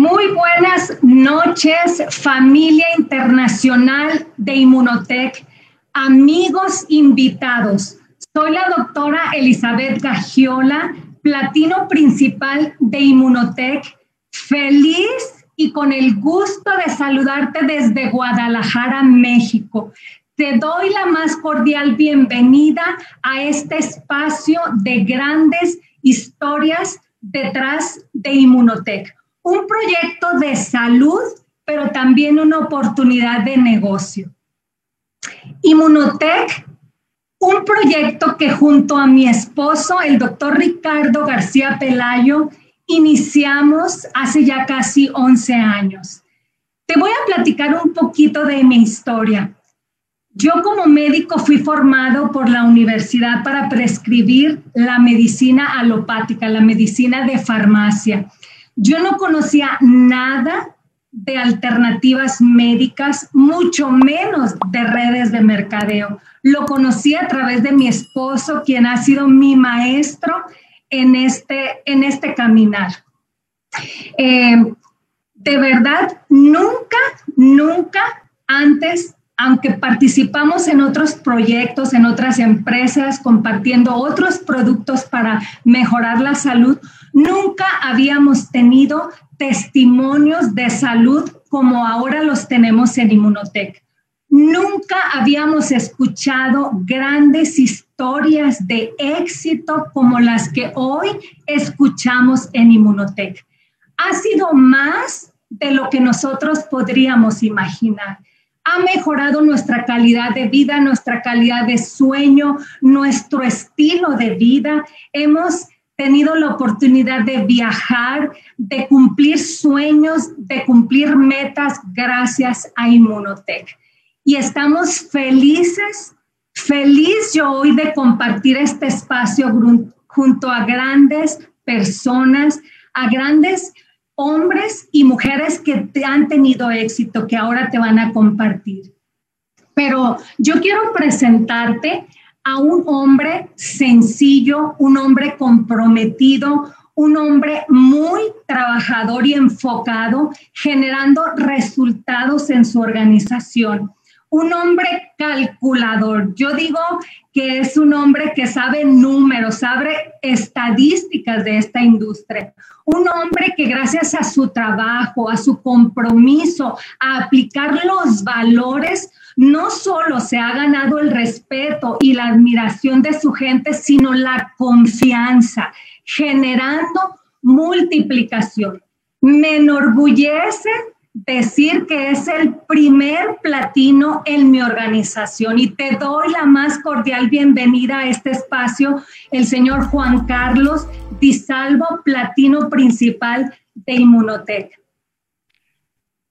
Muy buenas noches, familia internacional de Inmunotech, amigos invitados. Soy la doctora Elizabeth Gagiola, platino principal de Inmunotech. Feliz y con el gusto de saludarte desde Guadalajara, México. Te doy la más cordial bienvenida a este espacio de grandes historias detrás de Inmunotech un proyecto de salud, pero también una oportunidad de negocio. Inmunotech, un proyecto que junto a mi esposo, el doctor Ricardo García Pelayo, iniciamos hace ya casi 11 años. Te voy a platicar un poquito de mi historia. Yo como médico fui formado por la universidad para prescribir la medicina alopática, la medicina de farmacia. Yo no conocía nada de alternativas médicas, mucho menos de redes de mercadeo. Lo conocí a través de mi esposo, quien ha sido mi maestro en este, en este caminar. Eh, de verdad, nunca, nunca antes aunque participamos en otros proyectos, en otras empresas, compartiendo otros productos para mejorar la salud, nunca habíamos tenido testimonios de salud como ahora los tenemos en Inmunotech. Nunca habíamos escuchado grandes historias de éxito como las que hoy escuchamos en Inmunotech. Ha sido más de lo que nosotros podríamos imaginar ha mejorado nuestra calidad de vida, nuestra calidad de sueño, nuestro estilo de vida. Hemos tenido la oportunidad de viajar, de cumplir sueños, de cumplir metas gracias a Inmunotech. Y estamos felices, feliz yo hoy de compartir este espacio junto a grandes personas, a grandes hombres y mujeres que te han tenido éxito, que ahora te van a compartir. Pero yo quiero presentarte a un hombre sencillo, un hombre comprometido, un hombre muy trabajador y enfocado, generando resultados en su organización un hombre calculador. Yo digo que es un hombre que sabe números, sabe estadísticas de esta industria. Un hombre que gracias a su trabajo, a su compromiso, a aplicar los valores, no solo se ha ganado el respeto y la admiración de su gente, sino la confianza, generando multiplicación. Me enorgullece decir que es el primer platino en mi organización y te doy la más cordial bienvenida a este espacio, el señor Juan Carlos Disalvo, platino principal de Inmunotech.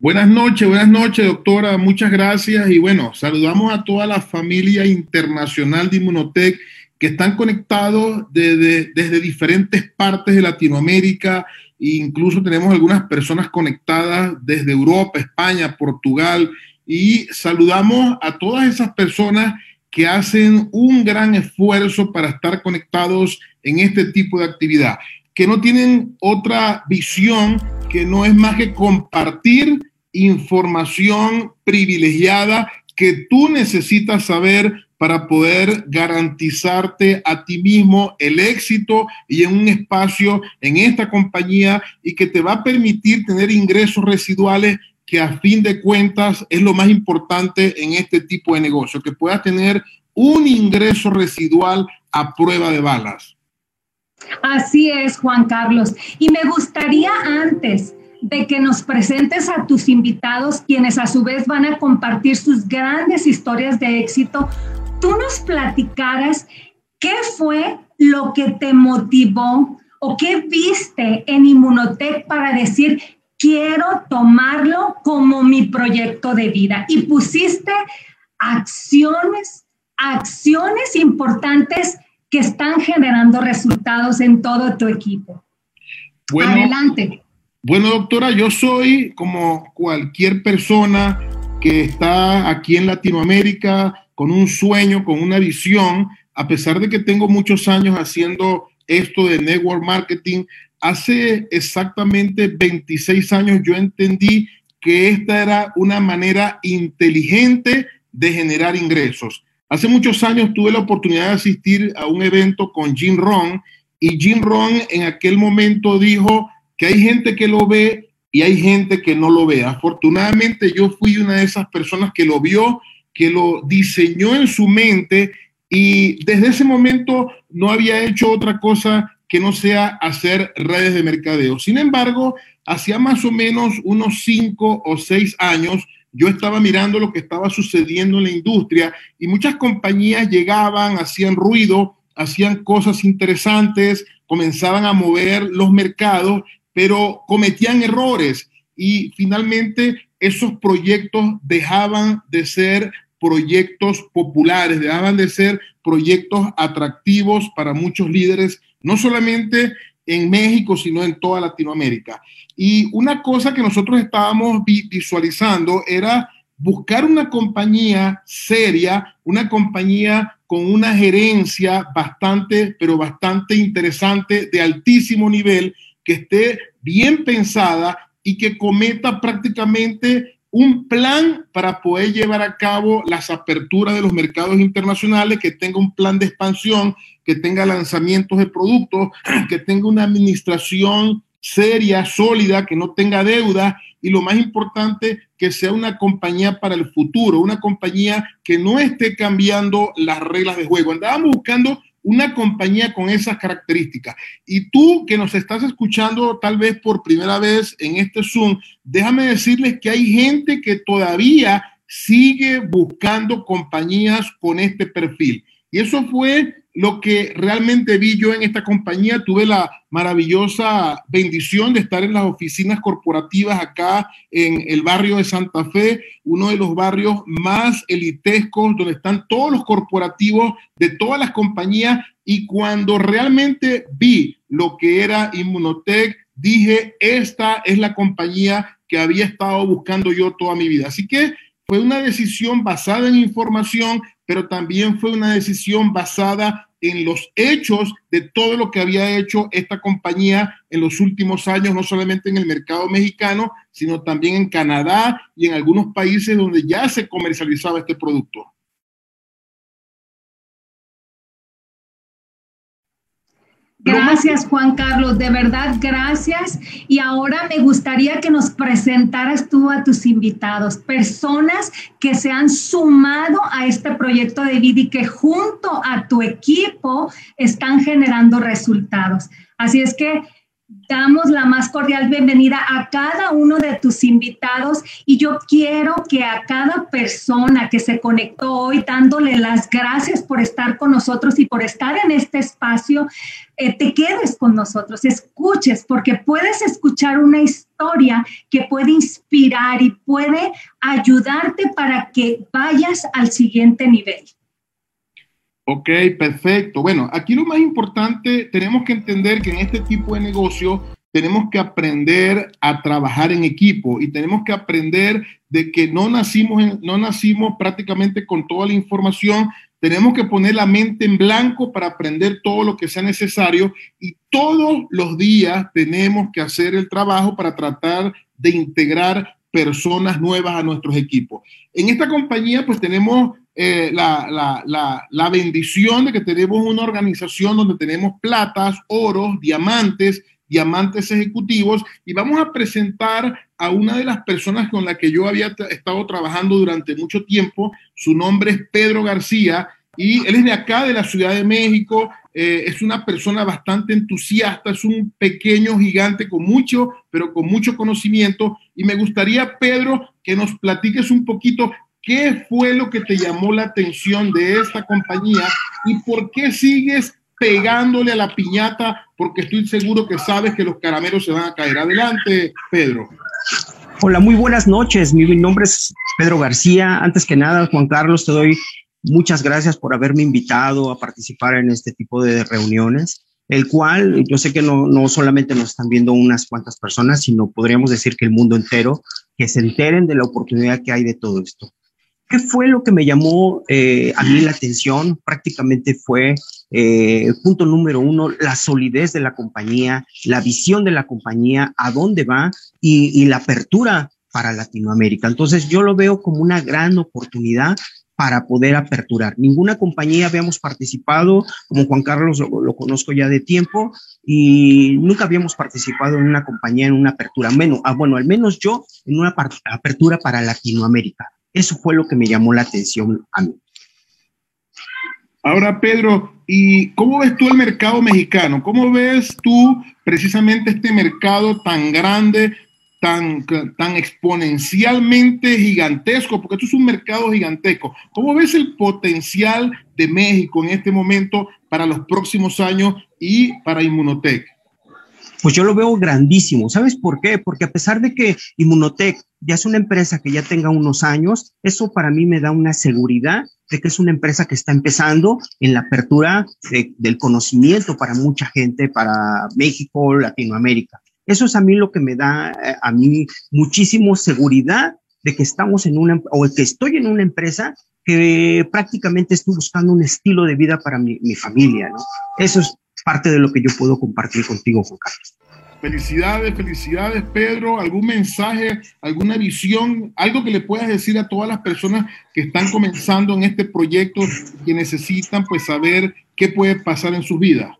Buenas noches, buenas noches, doctora. Muchas gracias. Y bueno, saludamos a toda la familia internacional de Inmunotech que están conectados desde, desde diferentes partes de Latinoamérica Incluso tenemos algunas personas conectadas desde Europa, España, Portugal y saludamos a todas esas personas que hacen un gran esfuerzo para estar conectados en este tipo de actividad, que no tienen otra visión que no es más que compartir información privilegiada que tú necesitas saber para poder garantizarte a ti mismo el éxito y en un espacio en esta compañía y que te va a permitir tener ingresos residuales que a fin de cuentas es lo más importante en este tipo de negocio, que puedas tener un ingreso residual a prueba de balas. Así es, Juan Carlos. Y me gustaría antes de que nos presentes a tus invitados, quienes a su vez van a compartir sus grandes historias de éxito, tú nos platicaras qué fue lo que te motivó o qué viste en Inmunotech para decir, quiero tomarlo como mi proyecto de vida. Y pusiste acciones, acciones importantes que están generando resultados en todo tu equipo. Adelante. Bueno, doctora, yo soy como cualquier persona que está aquí en Latinoamérica, con un sueño, con una visión, a pesar de que tengo muchos años haciendo esto de network marketing, hace exactamente 26 años yo entendí que esta era una manera inteligente de generar ingresos. Hace muchos años tuve la oportunidad de asistir a un evento con Jim Ron y Jim Ron en aquel momento dijo que hay gente que lo ve y hay gente que no lo ve. Afortunadamente yo fui una de esas personas que lo vio, que lo diseñó en su mente y desde ese momento no había hecho otra cosa que no sea hacer redes de mercadeo. Sin embargo, hacía más o menos unos cinco o seis años, yo estaba mirando lo que estaba sucediendo en la industria y muchas compañías llegaban, hacían ruido, hacían cosas interesantes, comenzaban a mover los mercados, pero cometían errores y finalmente esos proyectos dejaban de ser proyectos populares, dejaban de ser proyectos atractivos para muchos líderes, no solamente en México, sino en toda Latinoamérica. Y una cosa que nosotros estábamos visualizando era buscar una compañía seria, una compañía con una gerencia bastante, pero bastante interesante, de altísimo nivel, que esté bien pensada y que cometa prácticamente un plan para poder llevar a cabo las aperturas de los mercados internacionales, que tenga un plan de expansión, que tenga lanzamientos de productos, que tenga una administración seria, sólida, que no tenga deuda y lo más importante, que sea una compañía para el futuro, una compañía que no esté cambiando las reglas de juego. Andábamos buscando una compañía con esas características. Y tú que nos estás escuchando tal vez por primera vez en este Zoom, déjame decirles que hay gente que todavía sigue buscando compañías con este perfil. Y eso fue lo que realmente vi yo en esta compañía. Tuve la maravillosa bendición de estar en las oficinas corporativas acá en el barrio de Santa Fe, uno de los barrios más elitescos, donde están todos los corporativos de todas las compañías. Y cuando realmente vi lo que era Inmunotech, dije, esta es la compañía que había estado buscando yo toda mi vida. Así que fue una decisión basada en información, pero también fue una decisión basada en los hechos de todo lo que había hecho esta compañía en los últimos años, no solamente en el mercado mexicano, sino también en Canadá y en algunos países donde ya se comercializaba este producto. Gracias, Juan Carlos, de verdad, gracias. Y ahora me gustaría que nos presentaras tú a tus invitados, personas que se han sumado a este proyecto de vida y que junto a tu equipo están generando resultados. Así es que damos la más cordial bienvenida a cada uno de tus invitados y yo quiero que a cada persona que se conectó hoy dándole las gracias por estar con nosotros y por estar en este espacio, eh, te quedes con nosotros, escuches, porque puedes escuchar una historia que puede inspirar y puede ayudarte para que vayas al siguiente nivel. Ok, perfecto. Bueno, aquí lo más importante, tenemos que entender que en este tipo de negocio tenemos que aprender a trabajar en equipo y tenemos que aprender de que no nacimos, no nacimos prácticamente con toda la información. Tenemos que poner la mente en blanco para aprender todo lo que sea necesario y todos los días tenemos que hacer el trabajo para tratar de integrar personas nuevas a nuestros equipos. En esta compañía pues tenemos eh, la, la, bendición de que tenemos una organización donde tenemos platas, oros, diamantes, diamantes ejecutivos y vamos a presentar a una de las personas con la que yo había estado trabajando durante mucho tiempo. Su nombre es Pedro García y él es de acá, de la Ciudad de México. Eh, es una persona bastante entusiasta, es un pequeño gigante con mucho, pero con mucho conocimiento. Y me gustaría, Pedro, que nos platiques un poquito ¿Qué fue lo que te llamó la atención de esta compañía y por qué sigues pegándole a la piñata? Porque estoy seguro que sabes que los caramelos se van a caer. Adelante, Pedro. Hola, muy buenas noches. Mi nombre es Pedro García. Antes que nada, Juan Carlos, te doy muchas gracias por haberme invitado a participar en este tipo de reuniones, el cual yo sé que no, no solamente nos están viendo unas cuantas personas, sino podríamos decir que el mundo entero, que se enteren de la oportunidad que hay de todo esto. ¿Qué fue lo que me llamó eh, a mí la atención? Prácticamente fue eh, punto número uno, la solidez de la compañía, la visión de la compañía, a dónde va y, y la apertura para Latinoamérica. Entonces yo lo veo como una gran oportunidad para poder aperturar. Ninguna compañía habíamos participado, como Juan Carlos lo, conozco ya de tiempo, y nunca habíamos participado en una compañía en una apertura, menos, ah, bueno, al menos yo en una apertura para Latinoamérica. Eso fue lo que me llamó la atención a mí. Ahora, Pedro, ¿y cómo ves tú el mercado mexicano? ¿Cómo ves tú precisamente este mercado tan grande tan, tan exponencialmente gigantesco, porque esto es un mercado gigantesco. ¿Cómo ves el potencial de México en este momento para los próximos años y para Inmunotech? Pues yo lo veo grandísimo. ¿Sabes por qué? Porque a pesar de que Inmunotech ya es una empresa que ya tenga unos años, eso para mí me da una seguridad de que es una empresa que está empezando en la apertura del conocimiento para mucha gente, para México, Latinoamérica. Eso es a mí lo que me da eh, a mí muchísimo seguridad de que estamos en una, o que estoy en una empresa que prácticamente estoy buscando un estilo de vida para mi, familia. Eso es parte de lo que yo puedo compartir contigo, Juan Carlos. Felicidades, felicidades, Pedro. ¿Algún mensaje, alguna visión, algo que le puedas decir a todas las personas que están comenzando en este proyecto, que necesitan pues saber qué puede pasar en sus vidas?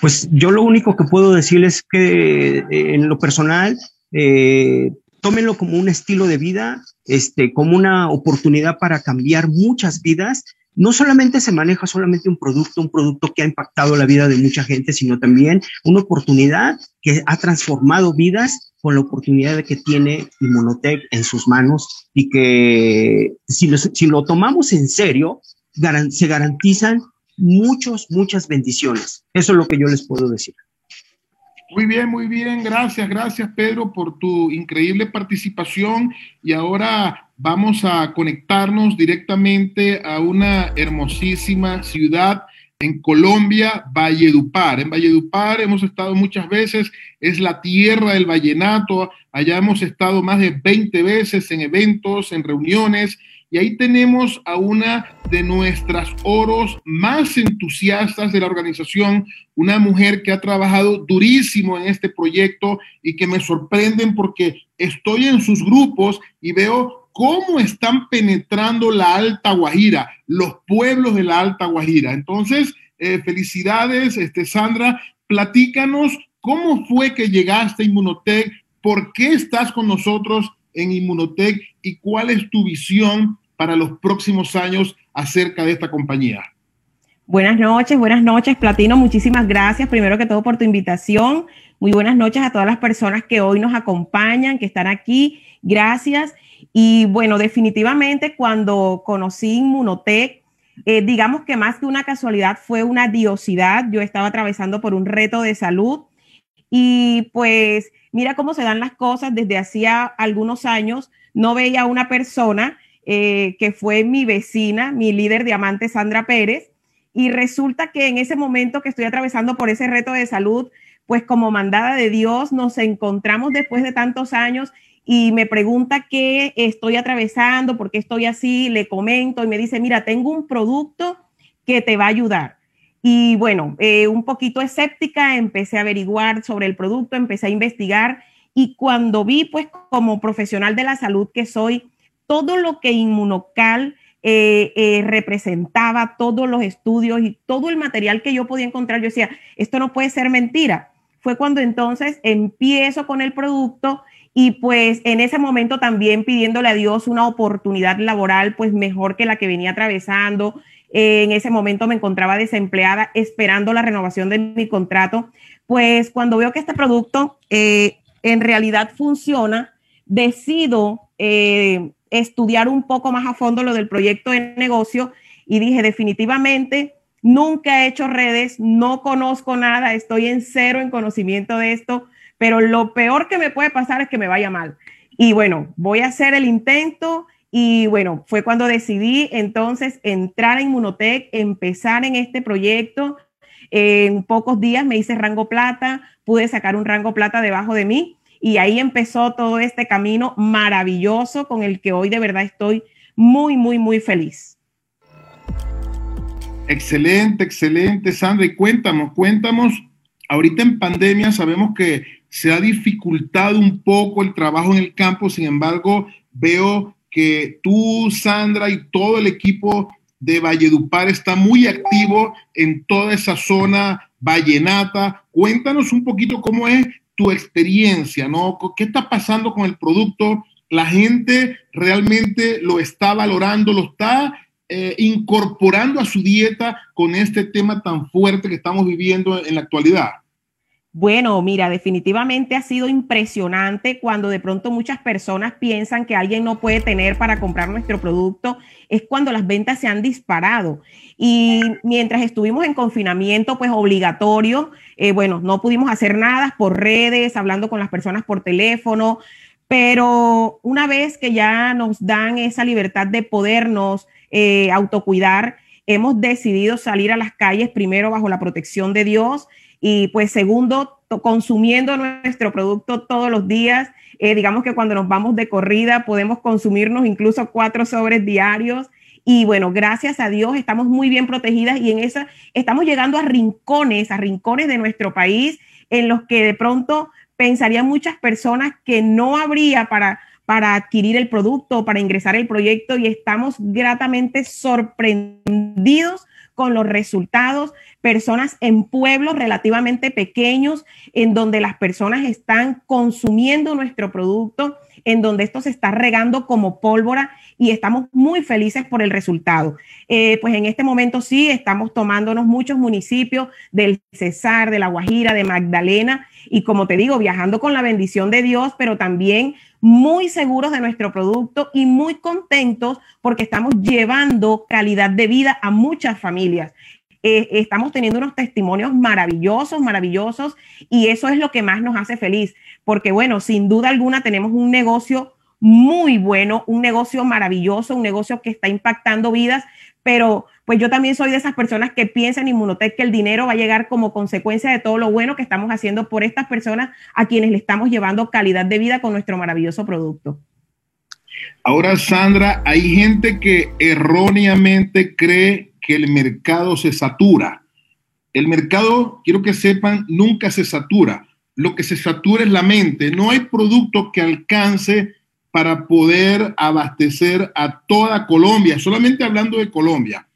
Pues yo lo único que puedo decirles es que eh, en lo personal, eh, tómenlo como un estilo de vida, este, como una oportunidad para cambiar muchas vidas. No solamente se maneja solamente un producto, un producto que ha impactado la vida de mucha gente, sino también una oportunidad que ha transformado vidas con la oportunidad que tiene Inmunotech en sus manos y que si lo tomamos en serio, se garantizan muchos, muchas bendiciones. Eso es lo que yo les puedo decir. Muy bien, muy bien. Gracias, gracias Pedro por tu increíble participación. Y ahora vamos a conectarnos directamente a una hermosísima ciudad en Colombia, Valledupar. En Valledupar hemos estado muchas veces, es la tierra del vallenato. Allá hemos estado más de 20 veces en eventos, en reuniones y ahí tenemos a una de nuestras oros más entusiastas de la organización, una mujer que ha trabajado durísimo en este proyecto y que me sorprenden porque estoy en sus grupos y veo cómo están penetrando la Alta Guajira, los pueblos de la Alta Guajira. Entonces, eh, felicidades, este, Sandra. Platícanos cómo fue que llegaste a Inmunotech, por qué estás con nosotros en Inmunotech y cuál es tu visión para los próximos años acerca de esta compañía. Buenas noches, buenas noches, Platino. Muchísimas gracias, primero que todo, por tu invitación. Muy buenas noches a todas las personas que hoy nos acompañan, que están aquí. Gracias. Y bueno, definitivamente cuando conocí Inmunotech, eh, digamos que más que una casualidad fue una diosidad. Yo estaba atravesando por un reto de salud y pues mira cómo se dan las cosas. Desde hacía algunos años no veía a una persona eh, que fue mi vecina, mi líder diamante Sandra Pérez, y resulta que en ese momento que estoy atravesando por ese reto de salud, pues como mandada de Dios nos encontramos después de tantos años y me pregunta qué estoy atravesando, por qué estoy así, le comento y me dice, mira, tengo un producto que te va a ayudar. Y bueno, eh, un poquito escéptica, empecé a averiguar sobre el producto, empecé a investigar y cuando vi, pues como profesional de la salud que soy, todo lo que Inmunocal eh, eh, representaba, todos los estudios y todo el material que yo podía encontrar, yo decía, esto no puede ser mentira. Fue cuando entonces empiezo con el producto y pues en ese momento también pidiéndole a Dios una oportunidad laboral pues mejor que la que venía atravesando. Eh, en ese momento me encontraba desempleada esperando la renovación de mi contrato. Pues cuando veo que este producto en realidad funciona, decido estudiar un poco más a fondo lo del proyecto de negocio y dije definitivamente, nunca he hecho redes, no conozco nada, estoy en cero en conocimiento de esto, pero lo peor que me puede pasar es que me vaya mal. Y bueno, voy a hacer el intento y bueno, fue cuando decidí entonces entrar a Inmunotech, empezar en este proyecto. En pocos días me hice rango plata, pude sacar un rango plata debajo de mí y ahí empezó todo este camino maravilloso con el que hoy de verdad estoy muy, muy, muy feliz. Excelente, excelente, Sandra. Y cuéntanos, cuéntanos, ahorita en pandemia sabemos que se ha dificultado un poco el trabajo en el campo, sin embargo, veo que tú, Sandra, y todo el equipo de Valledupar está muy activo en toda esa zona vallenata. Cuéntanos un poquito cómo es tu experiencia, ¿no? ¿Qué está pasando con el producto? ¿La gente realmente lo está valorando, lo está eh, incorporando a su dieta con este tema tan fuerte que estamos viviendo en la actualidad? Bueno, mira, definitivamente ha sido impresionante cuando de pronto muchas personas piensan que alguien no puede tener para comprar nuestro producto, es cuando las ventas se han disparado. Y mientras estuvimos en confinamiento, pues obligatorio, eh, bueno, no pudimos hacer nada por redes, hablando con las personas por teléfono, pero una vez que ya nos dan esa libertad de podernos eh, autocuidar. Hemos decidido salir a las calles primero bajo la protección de Dios y pues segundo, consumiendo nuestro producto todos los días. Eh, digamos que cuando nos vamos de corrida podemos consumirnos incluso cuatro sobres diarios. Y bueno, gracias a Dios estamos muy bien protegidas y en esa estamos llegando a rincones, a rincones de nuestro país en los que de pronto pensarían muchas personas que no habría para para adquirir el producto, para ingresar el proyecto y estamos gratamente sorprendidos con los resultados. Personas en pueblos relativamente pequeños, en donde las personas están consumiendo nuestro producto, en donde esto se está regando como pólvora y estamos muy felices por el resultado. Eh, pues en este momento sí, estamos tomándonos muchos municipios del Cesar, de La Guajira, de Magdalena y como te digo, viajando con la bendición de Dios, pero también muy seguros de nuestro producto y muy contentos porque estamos llevando calidad de vida a muchas familias. Eh, estamos teniendo unos testimonios maravillosos, maravillosos, y eso es lo que más nos hace feliz, porque bueno, sin duda alguna tenemos un negocio muy bueno, un negocio maravilloso, un negocio que está impactando vidas, pero pues yo también soy de esas personas que piensan en Inmunotech que el dinero va a llegar como consecuencia de todo lo bueno que estamos haciendo por estas personas a quienes le estamos llevando calidad de vida con nuestro maravilloso producto. Ahora, Sandra, hay gente que erróneamente cree que el mercado se satura. El mercado, quiero que sepan, nunca se satura. Lo que se satura es la mente. No hay producto que alcance para poder abastecer a toda Colombia, solamente hablando de Colombia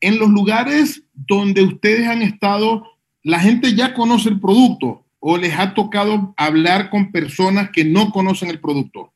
en los lugares donde ustedes han estado, la gente ya conoce el producto o les ha tocado hablar con personas que no conocen el producto?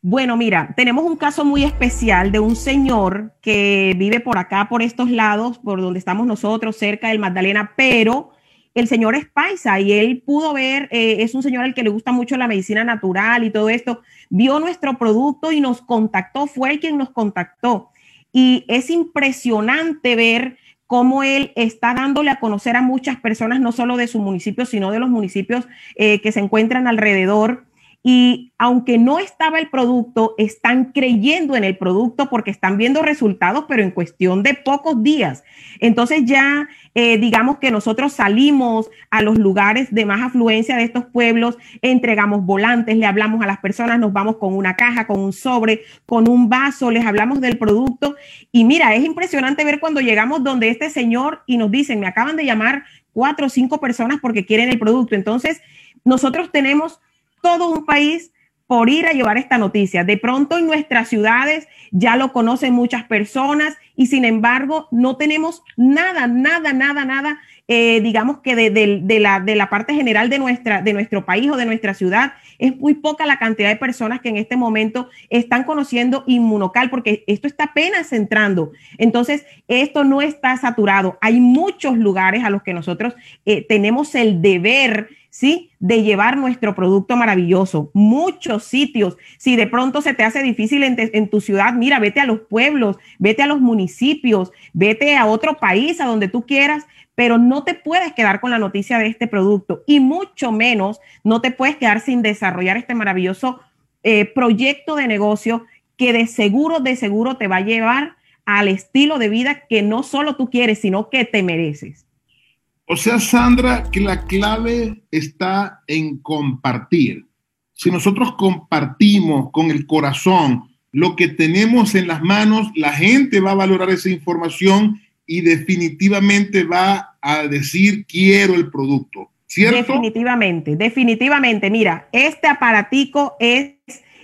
Bueno, mira, tenemos un caso muy especial de un señor que vive por acá, por estos lados, por donde estamos nosotros, cerca del Magdalena, pero el señor es paisa y él pudo ver, eh, es un señor al que le gusta mucho la medicina natural y todo esto, vio nuestro producto y nos contactó, fue el quien nos contactó. Y es impresionante ver cómo él está dándole a conocer a muchas personas, no solo de su municipio, sino de los municipios eh, que se encuentran alrededor. Y aunque no estaba el producto, están creyendo en el producto porque están viendo resultados, pero en cuestión de pocos días. Entonces ya eh, digamos que nosotros salimos a los lugares de más afluencia de estos pueblos, entregamos volantes, le hablamos a las personas, nos vamos con una caja, con un sobre, con un vaso, les hablamos del producto. Y mira, es impresionante ver cuando llegamos donde este señor y nos dicen, me acaban de llamar cuatro o cinco personas porque quieren el producto. Entonces, nosotros tenemos todo un país por ir a llevar esta noticia. De pronto en nuestras ciudades ya lo conocen muchas personas y sin embargo no tenemos nada, nada, nada, nada, eh, digamos que de, la, parte general de, nuestra, de nuestro país o de nuestra ciudad. Es muy poca la cantidad de personas que en este momento están conociendo Inmunocal porque esto está apenas entrando. Entonces, esto no está saturado. Hay muchos lugares a los que nosotros eh, tenemos el deber ¿sí? De llevar nuestro producto maravilloso. Muchos sitios. Si de pronto se te hace difícil en, tu ciudad, mira, vete a los pueblos, vete a los municipios, vete a otro país, a donde tú quieras, pero no te puedes quedar con la noticia de este producto y mucho menos no te puedes quedar sin desarrollar este maravilloso eh, proyecto de negocio que de seguro, de seguro te va a llevar al estilo de vida que no solo tú quieres, sino que te mereces. O sea, Sandra, que la clave está en compartir. Si nosotros compartimos con el corazón lo que tenemos en las manos, la gente va a valorar esa información y definitivamente va a decir quiero el producto. ¿Cierto? Definitivamente, definitivamente. Mira, este aparatico es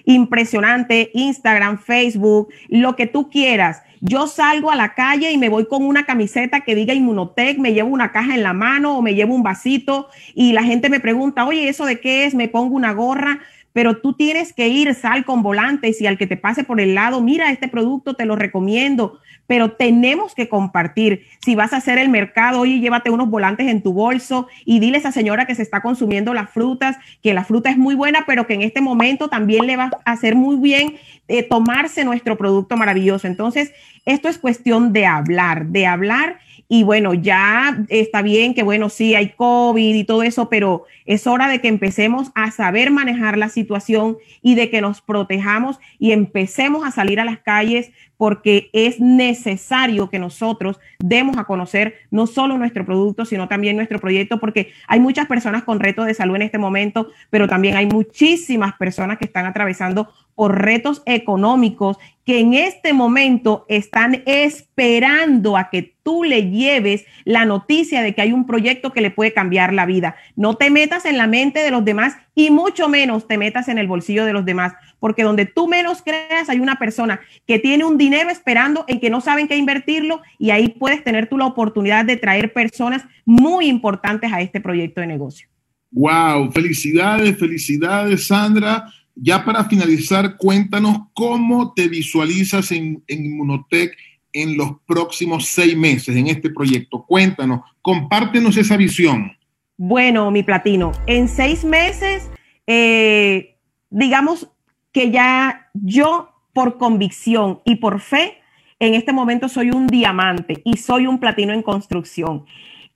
impresionante, Instagram, Facebook, lo que tú quieras. Yo salgo a la calle y me voy con una camiseta que diga Inmunotech, me llevo una caja en la mano o me llevo un vasito y la gente me pregunta, oye, ¿eso de qué es? Me pongo una gorra pero tú tienes que ir, sal con volantes y al que te pase por el lado, mira este producto, te lo recomiendo, pero tenemos que compartir. Si vas a hacer el mercado, oye, llévate unos volantes en tu bolso y dile a esa señora que se está consumiendo las frutas, que la fruta es muy buena, pero que en este momento también le va a hacer muy bien eh, tomarse nuestro producto maravilloso. Entonces, esto es cuestión de hablar, de hablar y bueno, ya está bien que bueno, sí, hay COVID y todo eso, pero es hora de que empecemos a saber manejar la situación y de que nos protejamos y empecemos a salir a las calles porque es necesario que nosotros demos a conocer no solo nuestro producto, sino también nuestro proyecto, porque hay muchas personas con retos de salud en este momento, pero también hay muchísimas personas que están atravesando por retos económicos que en este momento están esperando a que tú le lleves la noticia de que hay un proyecto que le puede cambiar la vida. No te metas en la mente de los demás y mucho menos te metas en el bolsillo de los demás, porque donde tú menos creas hay una persona que tiene un dinero esperando en que no saben qué invertirlo y ahí puedes tener tú la oportunidad de traer personas muy importantes a este proyecto de negocio. Wow, felicidades, felicidades Sandra ya para finalizar, cuéntanos cómo te visualizas en, en Inmunotech en los próximos seis meses en este proyecto. Cuéntanos, compártenos esa visión. Bueno, mi platino, en seis meses, eh, digamos que ya yo por convicción y por fe, en este momento soy un diamante y soy un platino en construcción.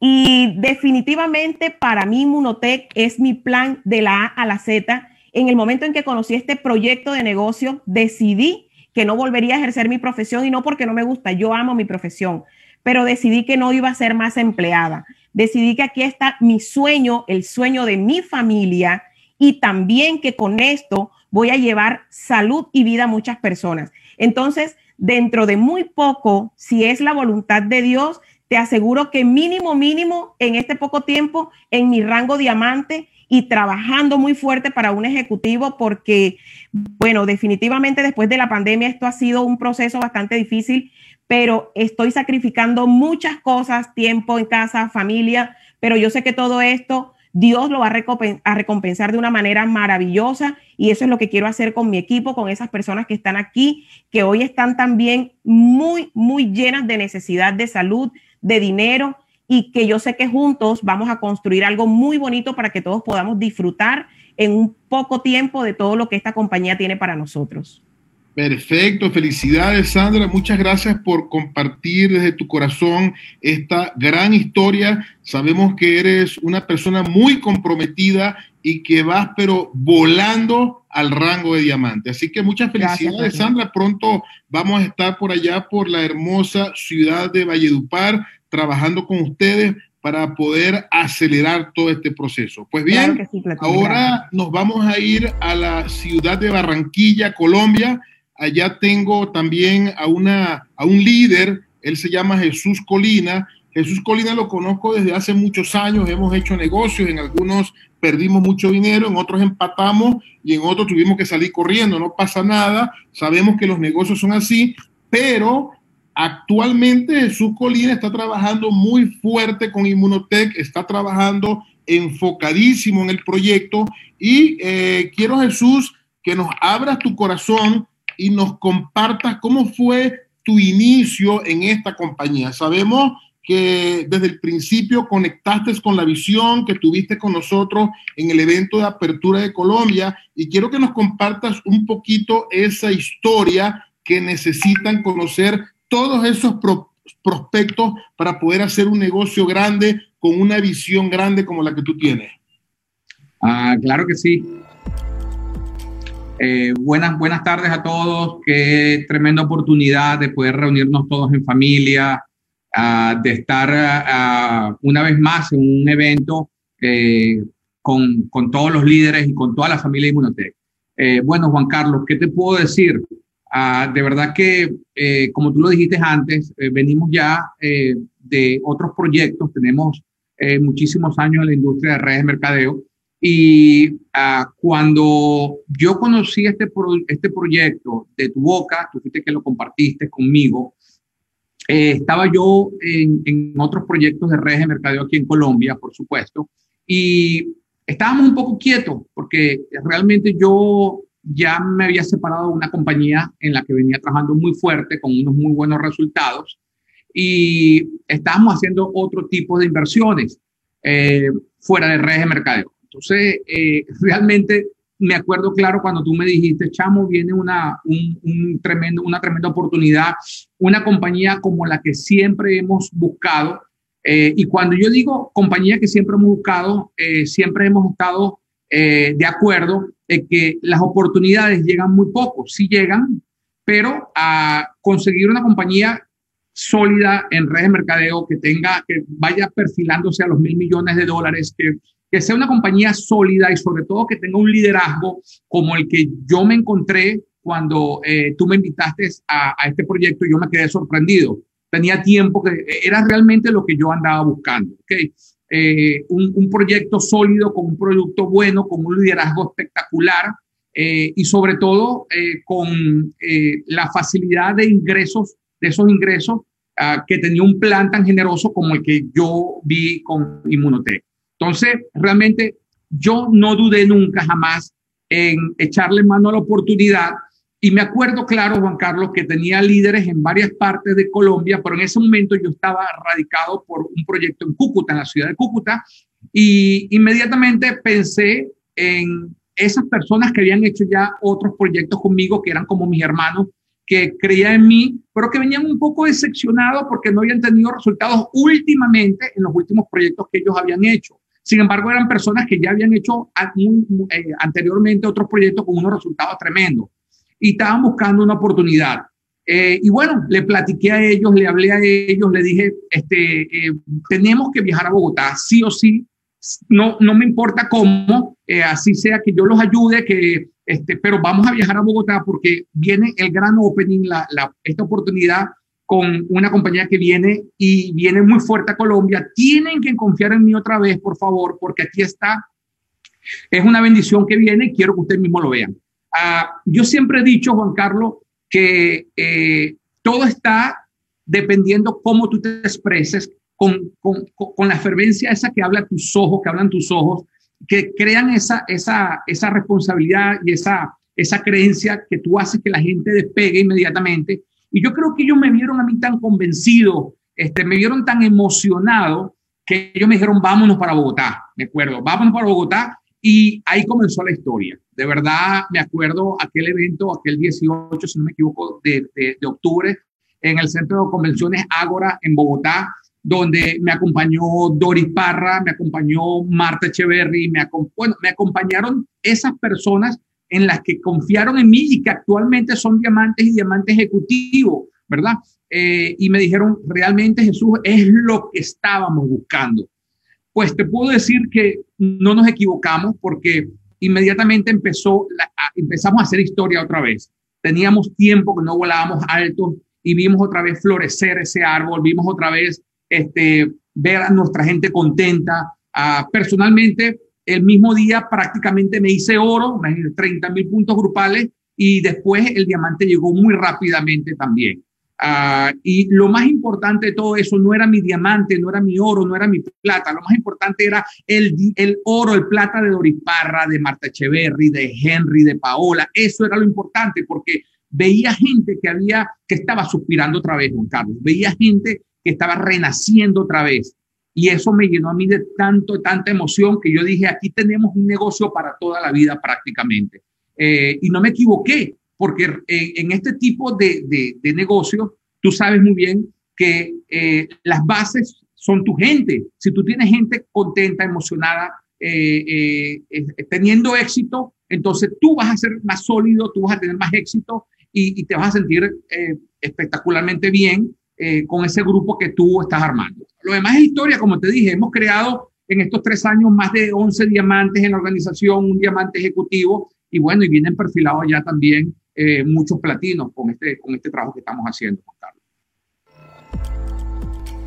Y definitivamente para mí Inmunotech es mi plan de la A a la Z en el momento en que conocí este proyecto de negocio, decidí que no volvería a ejercer mi profesión y no porque no me gusta, yo amo mi profesión, pero decidí que no iba a ser más empleada. Decidí que aquí está mi sueño, el sueño de mi familia y también que con esto voy a llevar salud y vida a muchas personas. Entonces, dentro de muy poco, si es la voluntad de Dios, te aseguro que mínimo, mínimo, en este poco tiempo, en mi rango diamante, y trabajando muy fuerte para un ejecutivo porque, bueno, definitivamente después de la pandemia esto ha sido un proceso bastante difícil, pero estoy sacrificando muchas cosas, tiempo en casa, familia, pero yo sé que todo esto Dios lo va a recompensar de una manera maravillosa y eso es lo que quiero hacer con mi equipo, con esas personas que están aquí, que hoy están también muy, muy llenas de necesidad de salud, de dinero y que yo sé que juntos vamos a construir algo muy bonito para que todos podamos disfrutar en un poco tiempo de todo lo que esta compañía tiene para nosotros. Perfecto, felicidades Sandra, muchas gracias por compartir desde tu corazón esta gran historia. Sabemos que eres una persona muy comprometida y que vas pero volando al rango de diamante. Así que muchas felicidades Sandra, pronto vamos a estar por allá por la hermosa ciudad de Valledupar trabajando con ustedes para poder acelerar todo este proceso. Pues bien, ahora nos vamos a ir a la ciudad de Barranquilla, Colombia. Allá tengo también a, una, a un líder, él se llama Jesús Colina. Jesús Colina lo conozco desde hace muchos años, hemos hecho negocios, en algunos perdimos mucho dinero, en otros empatamos y en otros tuvimos que salir corriendo, no pasa nada, sabemos que los negocios son así, pero Actualmente Jesús Colina está trabajando muy fuerte con Inmunotech, está trabajando enfocadísimo en el proyecto y eh, quiero Jesús que nos abras tu corazón y nos compartas cómo fue tu inicio en esta compañía. Sabemos que desde el principio conectaste con la visión que tuviste con nosotros en el evento de apertura de Colombia y quiero que nos compartas un poquito esa historia que necesitan conocer todos esos prospectos para poder hacer un negocio grande con una visión grande como la que tú tienes? Ah, claro que sí. Eh, buenas, buenas tardes a todos. Qué tremenda oportunidad de poder reunirnos todos en familia, ah, de estar ah, una vez más en un evento eh, con, con, todos los líderes y con toda la familia Inmunotech. Eh, bueno, Juan Carlos, ¿qué te puedo decir? Ah, de verdad que, eh, como tú lo dijiste antes, eh, venimos ya eh, de otros proyectos, tenemos muchísimos años en la industria de redes de mercadeo. Y ah, cuando yo conocí este, este proyecto de tu boca, tú fuiste que lo compartiste conmigo, estaba yo en, en otros proyectos de redes de mercadeo aquí en Colombia, por supuesto, y estábamos un poco quietos porque realmente yo ya me había separado de una compañía en la que venía trabajando muy fuerte, con unos muy buenos resultados, y estábamos haciendo otro tipo de inversiones eh, fuera de redes de mercadeo. Entonces, eh, realmente me acuerdo claro cuando tú me dijiste, chamo, viene una, un, tremendo, una tremenda oportunidad, una compañía como la que siempre hemos buscado. Eh, y cuando yo digo compañía que siempre hemos buscado, siempre hemos estado de acuerdo que las oportunidades llegan muy poco, sí llegan, pero a conseguir una compañía sólida en redes de mercadeo que tenga, que vaya perfilándose a los mil millones de dólares, que, que sea una compañía sólida y sobre todo que tenga un liderazgo como el que yo me encontré cuando eh, tú me invitaste a, a, este proyecto, yo me quedé sorprendido. Tenía tiempo que era realmente lo que yo andaba buscando. ¿okay? Eh, un, proyecto sólido, con un producto bueno, con un liderazgo espectacular eh, y sobre todo eh, con la facilidad de ingresos, de esos ingresos, ah, que tenía un plan tan generoso como el que yo vi con Inmunotech. Entonces, realmente yo no dudé nunca jamás en echarle mano a la oportunidad y me acuerdo claro, Juan Carlos, que tenía líderes en varias partes de Colombia, pero en ese momento yo estaba radicado por un proyecto en Cúcuta, en la ciudad de Cúcuta, y inmediatamente pensé en esas personas que habían hecho ya otros proyectos conmigo, que eran como mis hermanos, que creían en mí, pero que venían un poco decepcionados porque no habían tenido resultados últimamente en los últimos proyectos que ellos habían hecho. Sin embargo, eran personas que ya habían hecho eh, anteriormente otros proyectos con unos resultados tremendos y estaban buscando una oportunidad. Eh, y bueno, le platiqué a ellos, le hablé a ellos, le dije, este, eh, tenemos que viajar a Bogotá, sí o sí, no, no me importa cómo, eh, así sea que yo los ayude, que, este, pero vamos a viajar a Bogotá porque viene el gran opening, la, la, esta oportunidad con una compañía que viene y viene muy fuerte a Colombia. Tienen que confiar en mí otra vez, por favor, porque aquí está. Es una bendición que viene y quiero que ustedes mismos lo vean. Ah, yo siempre he dicho, Juan Carlos, que eh, todo está dependiendo cómo tú te expreses, con, con, con, la fervencia esa que habla tus ojos, que hablan tus ojos, que crean esa, esa, esa responsabilidad y esa, esa creencia que tú haces que la gente despegue inmediatamente. Y yo creo que ellos me vieron a mí tan convencido, este, me vieron tan emocionado, que ellos me dijeron, vámonos para Bogotá, me acuerdo, vámonos para Bogotá. Y ahí comenzó la historia. De verdad, me acuerdo aquel evento, aquel 18, si no me equivoco, de, de, octubre, en el Centro de Convenciones Ágora en Bogotá, donde me acompañó Doris Parra, me acompañó Marta Echeverry, me, bueno, me acompañaron esas personas en las que confiaron en mí y que actualmente son diamantes y diamantes ejecutivos, ¿verdad? Eh, y me dijeron, realmente Jesús es lo que estábamos buscando. Pues te puedo decir que no nos equivocamos porque inmediatamente empezó, empezamos a hacer historia otra vez. Teníamos tiempo que no volábamos alto y vimos otra vez florecer ese árbol, vimos otra vez este, ver a nuestra gente contenta. Ah, personalmente, el mismo día prácticamente me hice oro, 30 mil puntos grupales y después el diamante llegó muy rápidamente también. Uh, y lo más importante de todo eso no era mi diamante, no era mi oro, no era mi plata. Lo más importante era el, el oro, el plata de Doris Parra, de Marta Echeverry, de Henry, de Paola. Eso era lo importante porque veía gente que había, que estaba suspirando otra vez, Juan Carlos. Veía gente que estaba renaciendo otra vez. Y eso me llenó a mí de tanto, tanta emoción que yo dije, aquí tenemos un negocio para toda la vida prácticamente. Eh, y no me equivoqué porque en este tipo de, de, negocios, tú sabes muy bien que eh, las bases son tu gente. Si tú tienes gente contenta, emocionada, eh, eh, teniendo éxito, entonces tú vas a ser más sólido, tú vas a tener más éxito y, y te vas a sentir espectacularmente bien con ese grupo que tú estás armando. Lo demás es historia, como te dije, hemos creado en estos tres años más de 11 diamantes en la organización, un diamante ejecutivo, y bueno, y vienen perfilados ya también eh, muchos platinos con este, con este trabajo que estamos haciendo, Juan Carlos.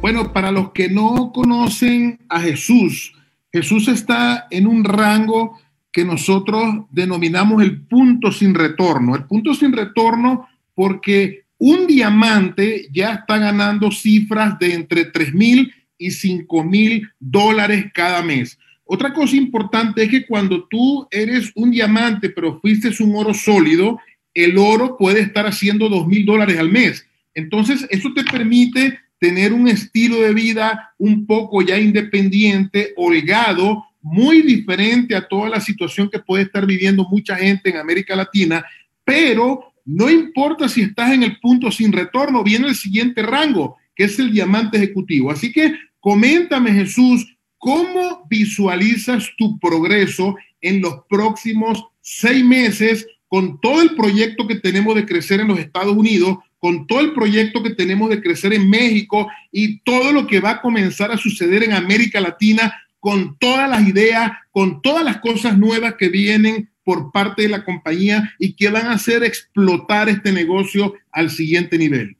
Bueno, para los que no conocen a Jesús, Jesús está en un rango que nosotros denominamos el punto sin retorno. El punto sin retorno porque un diamante ya está ganando cifras de entre 3 mil y 5 mil dólares cada mes. Otra cosa importante es que cuando tú eres un diamante, pero fuiste un oro sólido, el oro puede estar haciendo 2 mil dólares al mes. Entonces, eso te permite tener un estilo de vida un poco ya independiente, holgado, muy diferente a toda la situación que puede estar viviendo mucha gente en América Latina, pero no importa si estás en el punto sin retorno, viene el siguiente rango, que es el diamante ejecutivo. Así que coméntame, Jesús, ¿cómo visualizas tu progreso en los próximos seis meses con todo el proyecto que tenemos de crecer en los Estados Unidos, con todo el proyecto que tenemos de crecer en México y todo lo que va a comenzar a suceder en América Latina, con todas las ideas, con todas las cosas nuevas que vienen por parte de la compañía y que van a hacer explotar este negocio al siguiente nivel?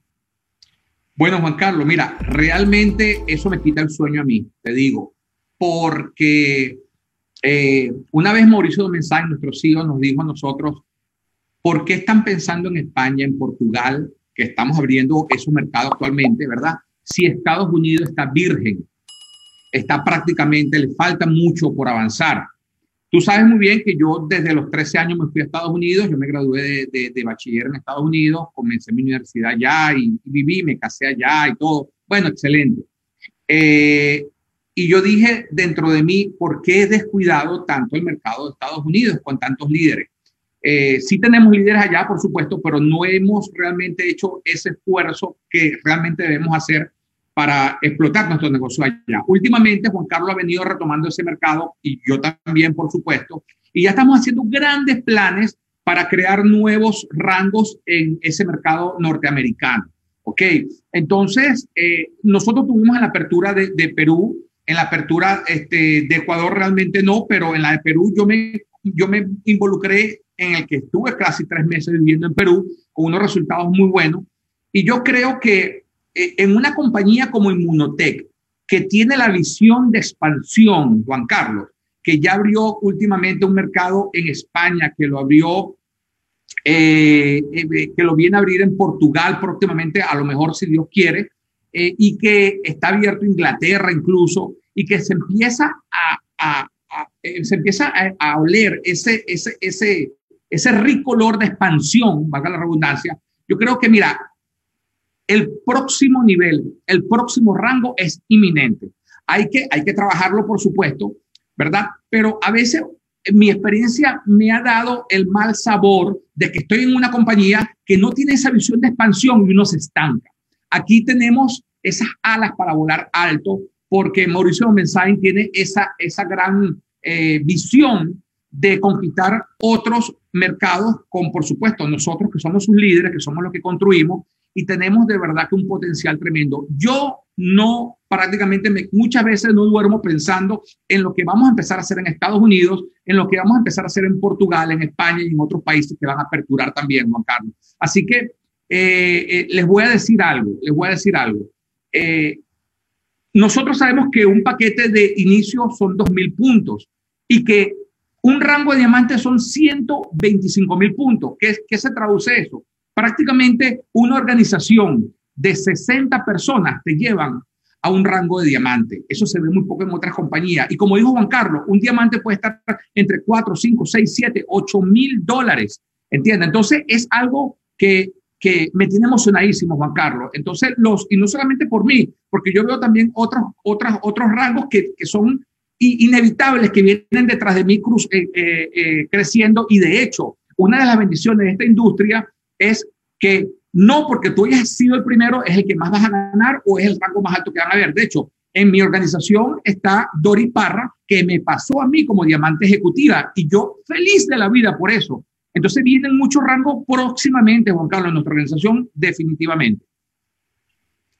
Bueno, Juan Carlos, mira, realmente eso me quita el sueño a mí, te digo, porque eh, una vez Mauricio Domensay, nuestro CEO, nos dijo a nosotros, ¿por qué están pensando en España, en Portugal, que estamos abriendo esos mercados actualmente, verdad? Si Estados Unidos está virgen, está prácticamente, le falta mucho por avanzar. Tú sabes muy bien que yo desde los 13 años me fui a Estados Unidos, yo me gradué de, bachiller en Estados Unidos, comencé mi universidad allá y, viví, me casé allá y todo. Bueno, excelente. Eh, y yo dije dentro de mí, ¿por qué he descuidado tanto el mercado de Estados Unidos con tantos líderes? Eh, sí tenemos líderes allá, por supuesto, pero no hemos realmente hecho ese esfuerzo que realmente debemos hacer para explotar nuestro negocio allá. Últimamente, Juan Carlos ha venido retomando ese mercado y yo también, por supuesto, y ya estamos haciendo grandes planes para crear nuevos rangos en ese mercado norteamericano. ¿Ok? Entonces, eh, nosotros tuvimos en la apertura de, de, Perú, en la apertura este, de Ecuador realmente no, pero en la de Perú yo me, yo me involucré en el que estuve casi tres meses viviendo en Perú con unos resultados muy buenos. Y yo creo que eh, en una compañía como Inmunotech, que tiene la visión de expansión, Juan Carlos, que ya abrió últimamente un mercado en España, que lo abrió, eh, eh, que lo viene a abrir en Portugal próximamente, a lo mejor si Dios quiere, y que está abierto Inglaterra incluso, y que se empieza a, se empieza a, oler ese, ese, ese, ese rico olor de expansión, valga la redundancia. Yo creo que, mira, el próximo nivel, el próximo rango es inminente. Hay que, hay que trabajarlo, por supuesto, ¿verdad? Pero a veces mi experiencia me ha dado el mal sabor de que estoy en una compañía que no tiene esa visión de expansión y uno se estanca. Aquí tenemos esas alas para volar alto porque Mauricio Mensain tiene esa, esa gran eh, visión de conquistar otros mercados con, por supuesto, nosotros que somos sus líderes, que somos los que construimos y tenemos de verdad que un potencial tremendo. Yo no prácticamente me, muchas veces no duermo pensando en lo que vamos a empezar a hacer en Estados Unidos, en lo que vamos a empezar a hacer en Portugal, en España y en otros países que van a aperturar también, Juan Carlos. Así que eh, eh, les voy a decir algo, les voy a decir algo. Eh, nosotros sabemos que un paquete de inicio son 2.000 puntos y que un rango de diamantes son 125 mil puntos. ¿Qué, ¿Qué se traduce eso? Prácticamente una organización de 60 personas te llevan a un rango de diamante. Eso se ve muy poco en otras compañías. Y como dijo Juan Carlos, un diamante puede estar entre 4, 5, 6, 7, 8 mil dólares. ¿Entiendes? Entonces es algo que, que me tiene emocionadísimo, Juan Carlos. Entonces, los, y no solamente por mí, porque yo veo también otros, otros, otros rangos que, que son inevitables, que vienen detrás de mí cruz, eh, eh, eh, creciendo. Y de hecho, una de las bendiciones de esta industria es que no porque tú hayas sido el primero es el que más vas a ganar o es el rango más alto que van a ver. De hecho, en mi organización está Dori Parra, que me pasó a mí como diamante ejecutiva y yo feliz de la vida por eso. Entonces vienen muchos rangos próximamente, Juan Carlos, en nuestra organización, definitivamente.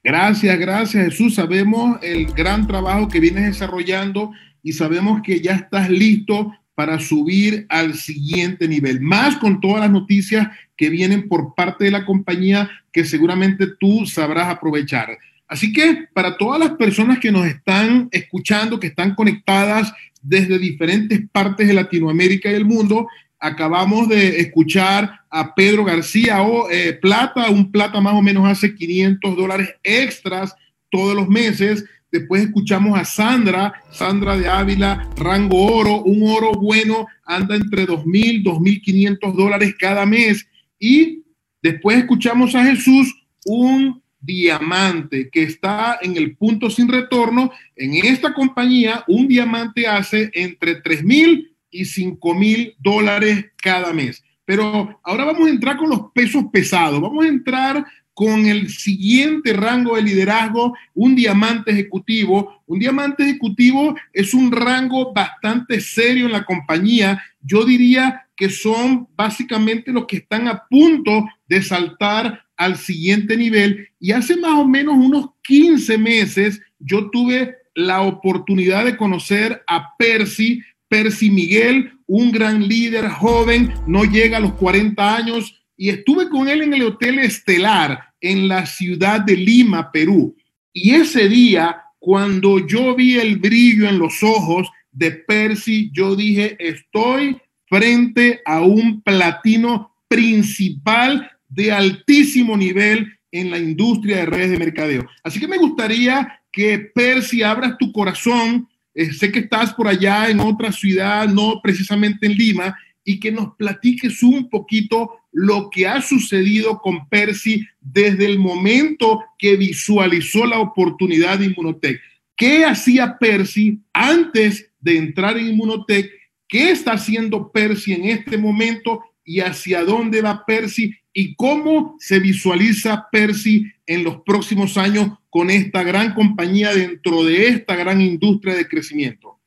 Gracias, gracias Jesús. Sabemos el gran trabajo que vienes desarrollando y sabemos que ya estás listo para subir al siguiente nivel, más con todas las noticias que vienen por parte de la compañía que seguramente tú sabrás aprovechar. Así que para todas las personas que nos están escuchando, que están conectadas desde diferentes partes de Latinoamérica y el mundo, acabamos de escuchar a Pedro García o eh, Plata, un Plata más o menos hace 500 dólares extras todos los meses. Después escuchamos a Sandra, Sandra de Ávila, rango oro, un oro bueno anda entre 2.000, 2.500 dólares cada mes. Y después escuchamos a Jesús, un diamante que está en el punto sin retorno. En esta compañía, un diamante hace entre 3.000 y 5.000 dólares cada mes. Pero ahora vamos a entrar con los pesos pesados. Vamos a entrar con el siguiente rango de liderazgo, un diamante ejecutivo. Un diamante ejecutivo es un rango bastante serio en la compañía. Yo diría que son básicamente los que están a punto de saltar al siguiente nivel. Y hace más o menos unos 15 meses yo tuve la oportunidad de conocer a Percy. Percy Miguel, un gran líder joven, no llega a los 40 años, y estuve con él en el Hotel Estelar en la ciudad de Lima, Perú. Y ese día, cuando yo vi el brillo en los ojos de Percy, yo dije, estoy frente a un platino principal de altísimo nivel en la industria de redes de mercadeo. Así que me gustaría que Percy abras tu corazón. Eh, sé que estás por allá en otra ciudad, no precisamente en Lima, y que nos platiques un poquito lo que ha sucedido con Percy desde el momento que visualizó la oportunidad de Inmunotech. ¿Qué hacía Percy antes de entrar en Inmunotech? ¿Qué está haciendo Percy en este momento y hacia dónde va Percy y cómo se visualiza Percy en los próximos años con esta gran compañía dentro de esta gran industria de crecimiento?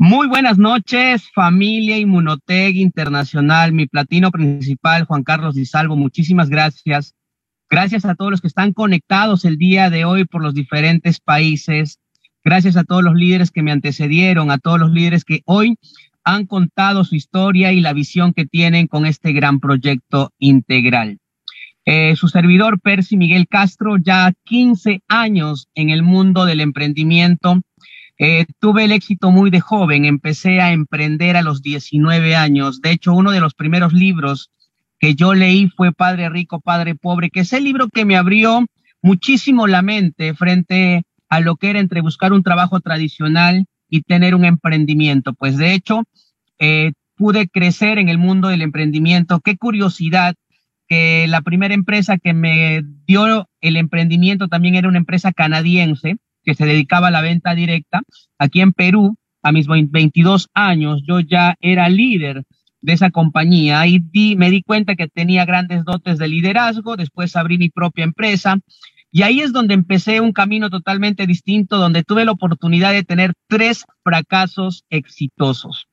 Muy buenas noches, familia Inmunotec Internacional, mi platino principal, Juan Carlos Di Salvo. Muchísimas gracias. Gracias a todos los que están conectados el día de hoy por los diferentes países. Gracias a todos los líderes que me antecedieron, a todos los líderes que hoy han contado su historia y la visión que tienen con este gran proyecto integral. Eh, su servidor, Percy Miguel Castro, ya 15 años en el mundo del emprendimiento eh, tuve el éxito muy de joven, empecé a emprender a los 19 años. De hecho, uno de los primeros libros que yo leí fue Padre Rico, Padre Pobre, que es el libro que me abrió muchísimo la mente frente a lo que era entre buscar un trabajo tradicional y tener un emprendimiento. Pues de hecho, eh, pude crecer en el mundo del emprendimiento. Qué curiosidad que la primera empresa que me dio el emprendimiento también era una empresa canadiense que se dedicaba a la venta directa. Aquí en Perú, a mis 22 años, yo ya era líder de esa compañía y me di cuenta que tenía grandes dotes de liderazgo, después abrí mi propia empresa y ahí es donde empecé un camino totalmente distinto, donde tuve la oportunidad de tener tres fracasos exitosos.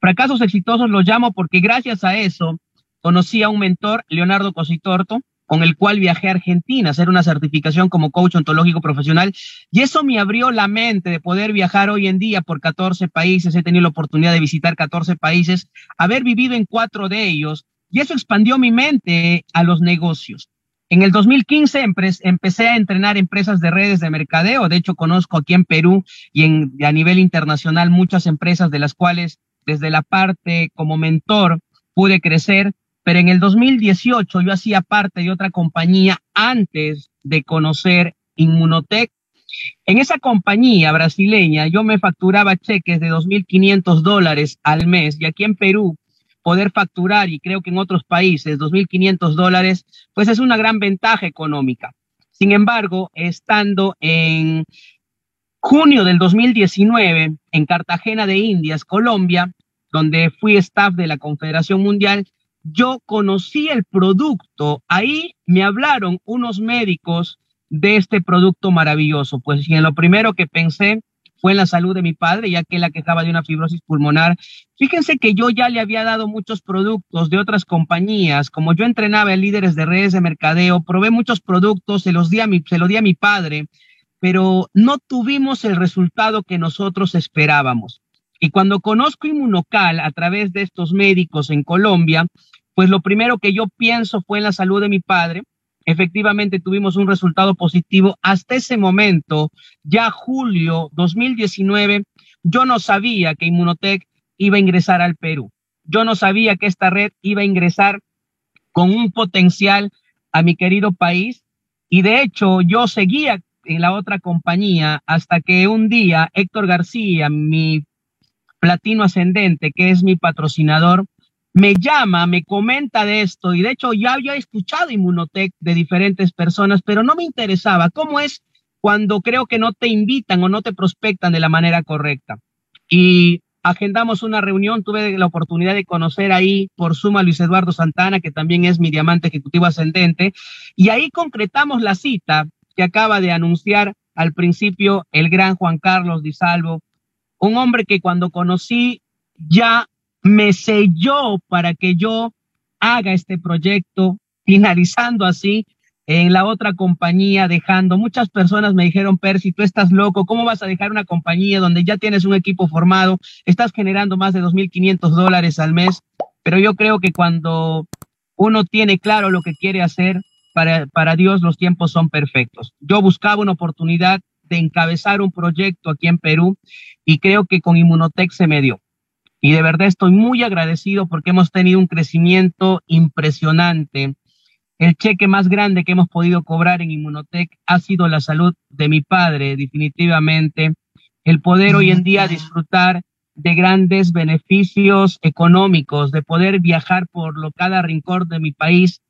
Fracasos exitosos los llamo porque gracias a eso conocí a un mentor, Leonardo Cositorto, con el cual viajé a Argentina hacer una certificación como coach ontológico profesional. Y eso me abrió la mente de poder viajar hoy en día por 14 países. He tenido la oportunidad de visitar 14 países, haber vivido en cuatro de ellos. Y eso expandió mi mente a los negocios. En el 2015 empecé a entrenar empresas de redes de mercadeo. De hecho, conozco aquí en Perú y a nivel internacional muchas empresas de las cuales desde la parte como mentor pude crecer pero en el 2018 yo hacía parte de otra compañía antes de conocer Inmunotech. En esa compañía brasileña yo me facturaba cheques de 2.500 dólares al mes y aquí en Perú poder facturar y creo que en otros países 2.500 dólares, pues es una gran ventaja económica. Sin embargo, estando en junio del 2019 en Cartagena de Indias, Colombia, donde fui staff de la Confederación Mundial, yo conocí el producto, ahí me hablaron unos médicos de este producto maravilloso, pues y en lo primero que pensé fue en la salud de mi padre, ya que él quejaba de una fibrosis pulmonar. Fíjense que yo ya le había dado muchos productos de otras compañías, como yo entrenaba en líderes de redes de mercadeo, probé muchos productos, se los di a mi, se lo di a mi padre, pero no tuvimos el resultado que nosotros esperábamos. Y cuando conozco Inmunocal a través de estos médicos en Colombia, pues lo primero que yo pienso fue en la salud de mi padre. Efectivamente tuvimos un resultado positivo. Hasta ese momento, ya julio 2019, yo no sabía que Inmunotech iba a ingresar al Perú. Yo no sabía que esta red iba a ingresar con un potencial a mi querido país. Y de hecho, yo seguía en la otra compañía hasta que un día Héctor García, mi platino ascendente, que es mi patrocinador, me llama, me comenta de esto y de hecho ya había escuchado Inmunotech de diferentes personas, pero no me interesaba cómo es cuando creo que no te invitan o no te prospectan de la manera correcta. Y agendamos una reunión, tuve la oportunidad de conocer ahí por suma a Luis Eduardo Santana, que también es mi diamante ejecutivo ascendente, y ahí concretamos la cita que acaba de anunciar al principio el gran Juan Carlos Di Salvo, un hombre que cuando conocí ya me selló para que yo haga este proyecto, finalizando así en la otra compañía, dejando. Muchas personas me dijeron, Percy, tú estás loco, ¿cómo vas a dejar una compañía donde ya tienes un equipo formado, estás generando más de 2.500 dólares al mes? Pero yo creo que cuando uno tiene claro lo que quiere hacer, para, para Dios los tiempos son perfectos. Yo buscaba una oportunidad de encabezar un proyecto aquí en Perú y creo que con Inmunotech se me dio. Y de verdad estoy muy agradecido porque hemos tenido un crecimiento impresionante el cheque más grande que hemos podido cobrar en Inmunotech ha sido la salud de mi padre, definitivamente. El poder hoy en día disfrutar de grandes beneficios económicos, de poder viajar por lo, cada rincón de mi país,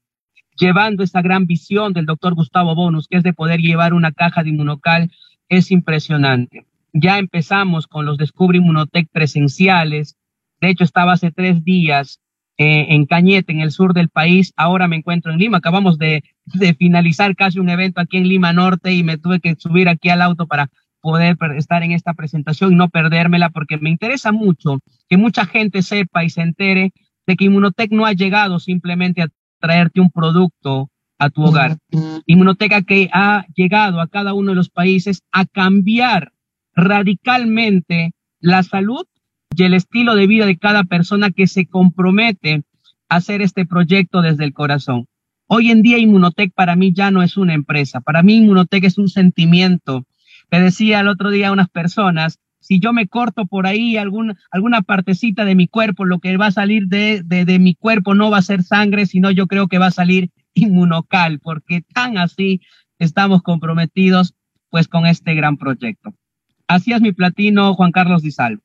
llevando esa gran visión del doctor Gustavo Bonus, que es de poder llevar una caja de inmunocal, es impresionante. Ya empezamos con los Descubre Inmunotech presenciales. De hecho, estaba hace tres días eh, en Cañete, en el sur del país. Ahora me encuentro en Lima. Acabamos de, de, finalizar casi un evento aquí en Lima Norte y me tuve que subir aquí al auto para poder estar en esta presentación y no perdérmela porque me interesa mucho que mucha gente sepa y se entere de que Inmunotech no ha llegado simplemente a traerte un producto a tu hogar. Inmunotech que ha llegado a cada uno de los países a cambiar radicalmente la salud y el estilo de vida de cada persona que se compromete a hacer este proyecto desde el corazón. Hoy en día Inmunotech para mí ya no es una empresa, para mí Inmunotech es un sentimiento. Me decía el otro día a unas personas, si yo me corto por ahí alguna, alguna partecita de mi cuerpo, lo que va a salir de, de, mi cuerpo no va a ser sangre, sino yo creo que va a salir inmunocal, porque tan así estamos comprometidos pues con este gran proyecto. Así es mi platino, Juan Carlos Di Salvo.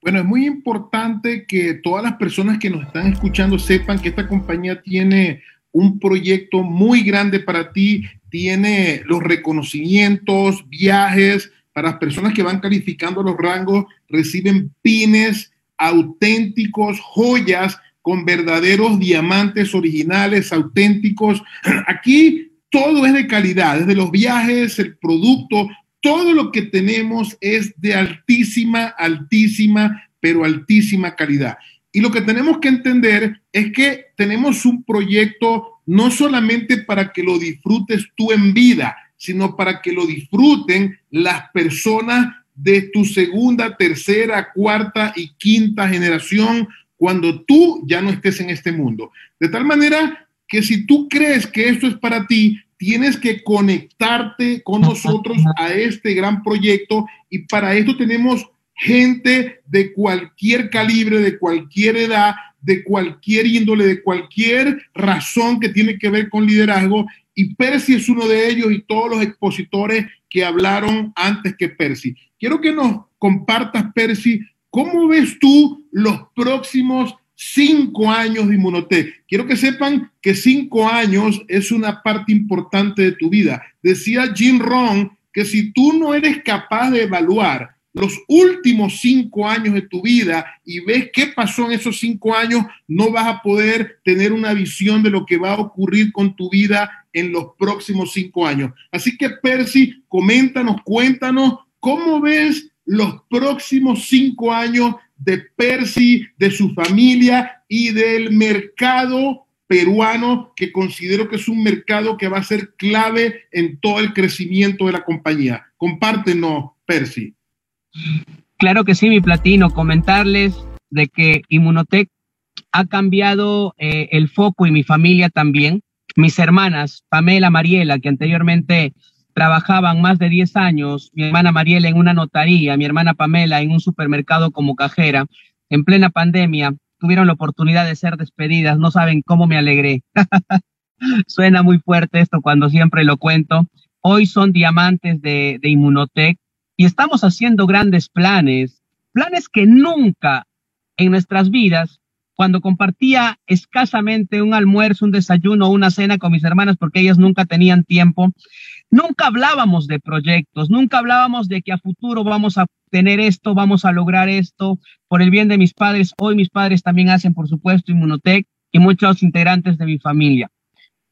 Bueno, es muy importante que todas las personas que nos están escuchando sepan que esta compañía tiene un proyecto muy grande para ti, tiene los reconocimientos, viajes, para las personas que van calificando los rangos, reciben pines auténticos, joyas con verdaderos diamantes originales, auténticos. Aquí todo es de calidad, desde los viajes, el producto, todo lo que tenemos es de altísima, altísima, pero altísima calidad. Y lo que tenemos que entender es que tenemos un proyecto no solamente para que lo disfrutes tú en vida, sino para que lo disfruten las personas de tu segunda, tercera, cuarta y quinta generación cuando tú ya no estés en este mundo. De tal manera que si tú crees que esto es para ti, tienes que conectarte con nosotros a este gran proyecto y para esto tenemos gente de cualquier calibre, de cualquier edad, de cualquier índole, de cualquier razón que tiene que ver con liderazgo y Percy es uno de ellos y todos los expositores que hablaron antes que Percy. Quiero que nos compartas, Percy, cómo ves tú los próximos cinco años de Inmunotech. Quiero que sepan que cinco años es una parte importante de tu vida. Decía Jim Rohn que si tú no eres capaz de evaluar los últimos cinco años de tu vida y ves qué pasó en esos cinco años, no vas a poder tener una visión de lo que va a ocurrir con tu vida en los próximos cinco años. Así que, Percy, coméntanos, cuéntanos cómo ves los próximos cinco años de Percy, de su familia y del mercado peruano que considero que es un mercado que va a ser clave en todo el crecimiento de la compañía. Compártenos, Percy. Claro que sí, mi platino. Comentarles de que Inmunotech ha cambiado eh, el foco y mi familia también. Mis hermanas, Pamela, Mariela, que anteriormente trabajaban más de 10 años, mi hermana Mariela en una notaría, mi hermana Pamela en un supermercado como cajera, en plena pandemia, tuvieron la oportunidad de ser despedidas, no saben cómo me alegré. Suena muy fuerte esto cuando siempre lo cuento. Hoy son diamantes de, de Inmunotech y estamos haciendo grandes planes, planes que nunca en nuestras vidas, cuando compartía escasamente un almuerzo, un desayuno una cena con mis hermanas, porque ellas nunca tenían tiempo, nunca hablábamos de proyectos, nunca hablábamos de que a futuro vamos a tener esto, vamos a lograr esto por el bien de mis padres. Hoy mis padres también hacen, por supuesto, Inmunotech y muchos integrantes de mi familia.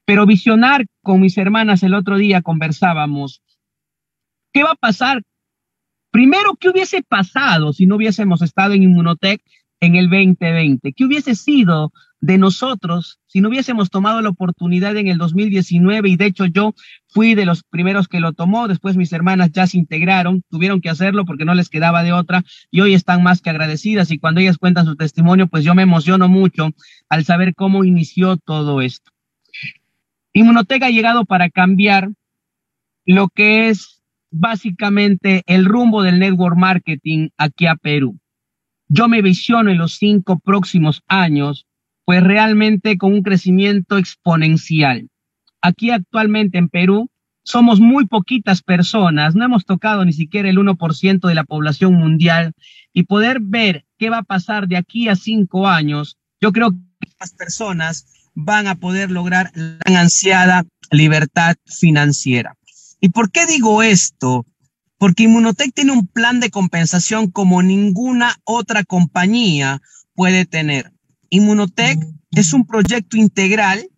Pero visionar con mis hermanas el otro día conversábamos, ¿qué va a pasar? Primero, ¿qué hubiese pasado si no hubiésemos estado en Inmunotech en el 2020? ¿Qué hubiese sido de nosotros si no hubiésemos tomado la oportunidad en el 2019 y de hecho yo fui de los primeros que lo tomó, después mis hermanas ya se integraron, tuvieron que hacerlo porque no les quedaba de otra y hoy están más que agradecidas y cuando ellas cuentan su testimonio pues yo me emociono mucho al saber cómo inició todo esto. Inmunotech ha llegado para cambiar lo que es básicamente el rumbo del network marketing aquí a Perú. Yo me visiono en los cinco próximos años pues realmente con un crecimiento exponencial. Aquí actualmente en Perú somos muy poquitas personas, no hemos tocado ni siquiera el 1% de la población mundial y poder ver qué va a pasar de aquí a cinco años, yo creo que estas personas van a poder lograr la ansiada libertad financiera. ¿Y por qué digo esto? Porque Inmunotech tiene un plan de compensación como ninguna otra compañía puede tener. Inmunotech es un proyecto integral,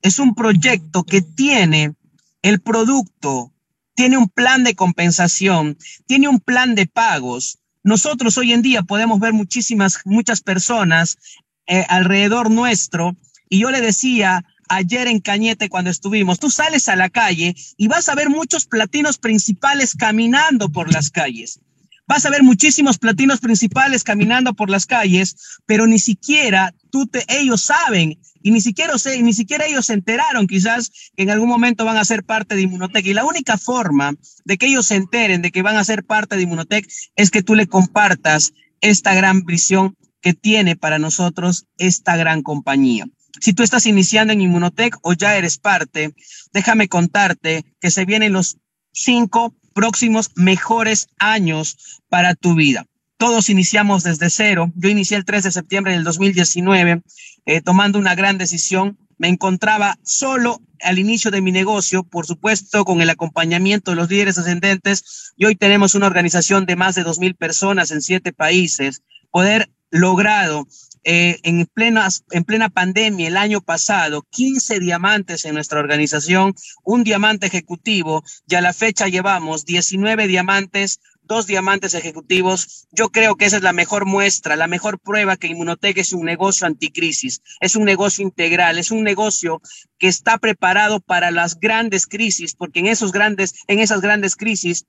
es un proyecto que tiene el producto, tiene un plan de compensación, tiene un plan de pagos. Nosotros hoy en día podemos ver muchísimas, muchas personas eh, alrededor nuestro y yo le decía ayer en Cañete cuando estuvimos, tú sales a la calle y vas a ver muchos platinos principales caminando por las calles. Vas a ver muchísimos platinos principales caminando por las calles, pero ni siquiera tú te, ellos saben y ni siquiera, ni siquiera ellos se enteraron quizás que en algún momento van a ser parte de Inmunotech. Y la única forma de que ellos se enteren de que van a ser parte de Inmunotech es que tú le compartas esta gran visión que tiene para nosotros esta gran compañía. Si tú estás iniciando en Inmunotech o ya eres parte, déjame contarte que se vienen los cinco próximos mejores años para tu vida. Todos iniciamos desde cero. Yo inicié el 3 de septiembre del 2019 eh, tomando una gran decisión. Me encontraba solo al inicio de mi negocio, por supuesto, con el acompañamiento de los líderes ascendentes. Y hoy tenemos una organización de más de 2.000 personas en siete países. Poder logrado eh, en, plenas, en plena pandemia el año pasado 15 diamantes en nuestra organización, un diamante ejecutivo y a la fecha llevamos 19 diamantes, dos diamantes ejecutivos. Yo creo que esa es la mejor muestra, la mejor prueba que Inmunotech es un negocio anticrisis, es un negocio integral, es un negocio que está preparado para las grandes crisis, porque en esos grandes, en esas grandes crisis